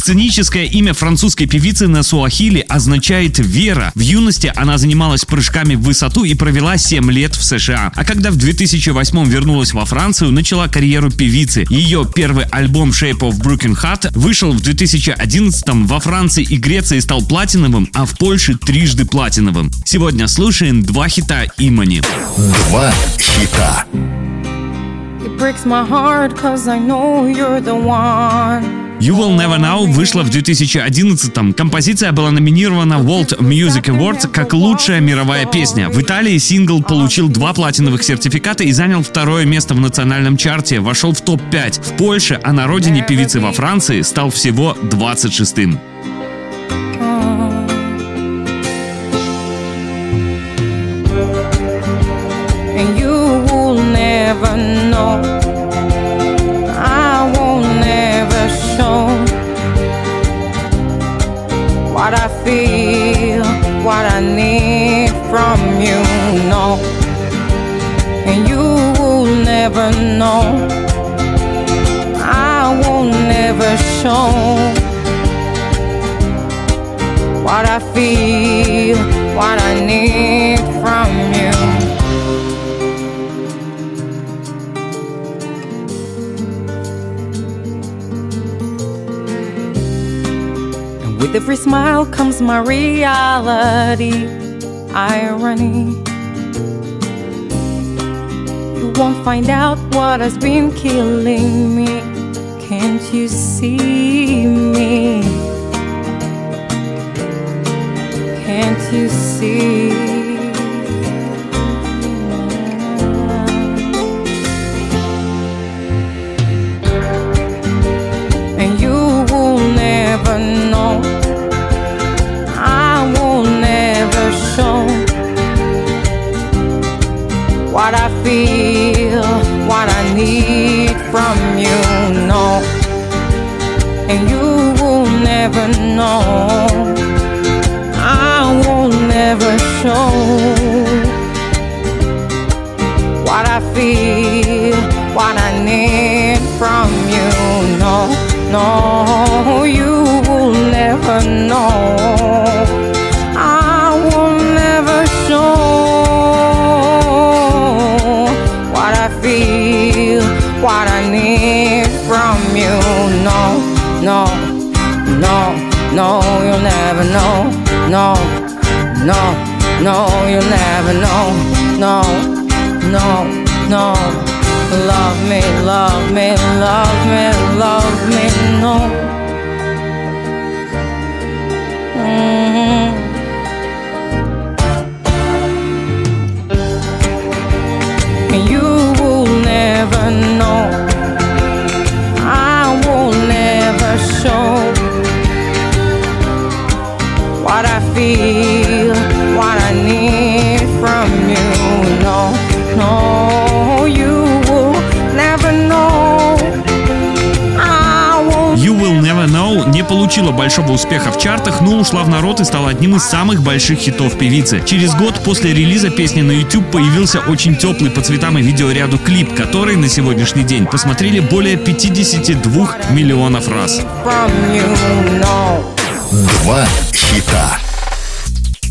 Сценическое имя французской певицы на суахили означает «вера». В юности она занималась прыжками в высоту и провела 7 лет в США. А когда в 2008 вернулась во Францию, начала карьеру певицы. Ее первый альбом Shape of Broken Heart вышел в 2011 во Франции и Греции стал платиновым, а в Польше трижды платиновым. Сегодня слушаем два хита Имани. Два хита. It breaks my heart cause I know you're the one. You Will Never Know вышла в 2011-м. Композиция была номинирована в World Music Awards как лучшая мировая песня. В Италии сингл получил два платиновых сертификата и занял второе место в национальном чарте, вошел в топ-5. В Польше, а на родине певицы во Франции стал всего 26-м. What I need from you. No, and you will never know. I won't never show what I feel, what I need from you. With every smile comes my reality, irony. You won't find out what has been killing me. Can't you see me? Can't you see? And you will never know. I will never show what I feel, what I need from you. No, no, No, no, no, you'll never know. No, no, no, you'll never know. No, no, no. Love me, love me, love получила большого успеха в чартах, но ушла в народ и стала одним из самых больших хитов певицы. Через год после релиза песни на YouTube появился очень теплый по цветам и видеоряду клип, который на сегодняшний день посмотрели более 52 миллионов раз. Два хита.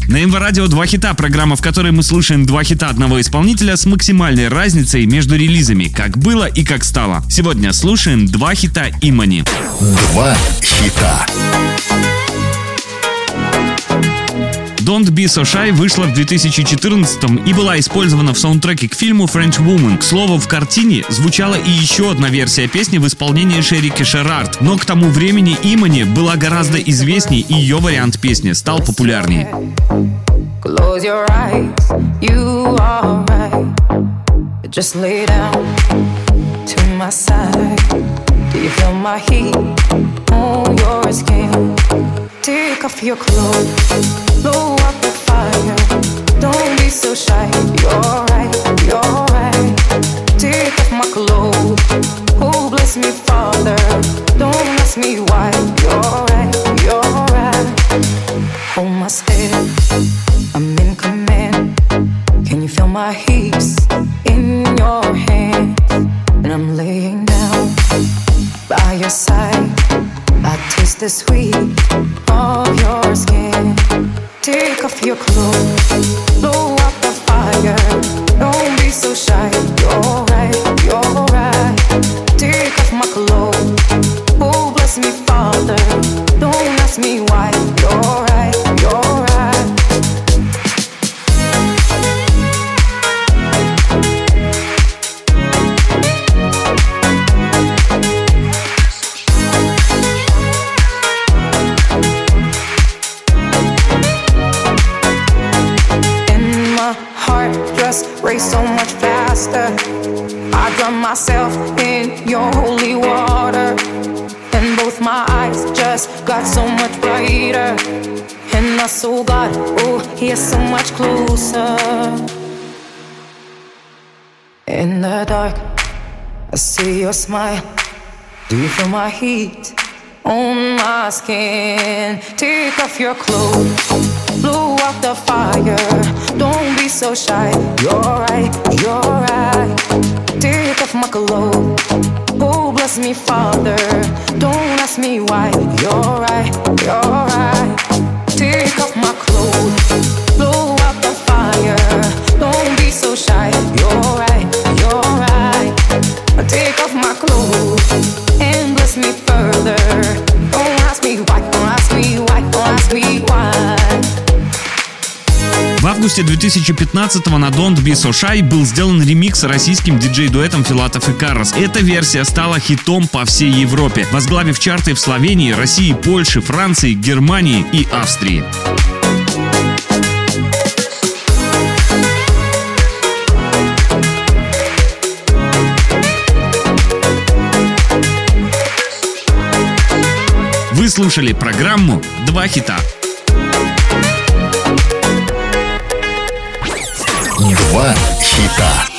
На МВ Радио два хита, программа, в которой мы слушаем два хита одного исполнителя с максимальной разницей между релизами, как было и как стало. Сегодня слушаем два хита Имани. Два хита. Don't Be So Shy вышла в 2014 и была использована в саундтреке к фильму French Woman. К слову, в картине звучала и еще одна версия песни в исполнении Шерики Шерард, но к тому времени Имани была гораздо известней и ее вариант песни стал популярнее. My side. Do you feel my heat on your skin? Take off your clothes, blow up the fire. Don't be so shy, you're right, you're right. Take off my clothes, oh bless me, Father. Don't ask me why, you're right, you're right. Hold my step, I'm in command. Can you feel my heaps in your hands? And I'm laying down by your side. I taste the sweet of your skin. Take off your clothes, blow out the fire. Don't be so shy. You're right, you're raced so much faster. I drown myself in your holy water. And both my eyes just got so much brighter. And my soul got, oh, here so much closer. In the dark, I see your smile. Do you feel my heat on my skin? Take off your clothes, blow out the fire. Don't so shy. You're right, you're right. Take off my clothes. Oh, bless me, Father. Don't ask me why. You're right, you're августе 2015-го на Don't Be So Shy был сделан ремикс российским диджей-дуэтом Филатов и Каррос. Эта версия стала хитом по всей Европе, возглавив чарты в Словении, России, Польше, Франции, Германии и Австрии. Вы слушали программу «Два хита». Два хита.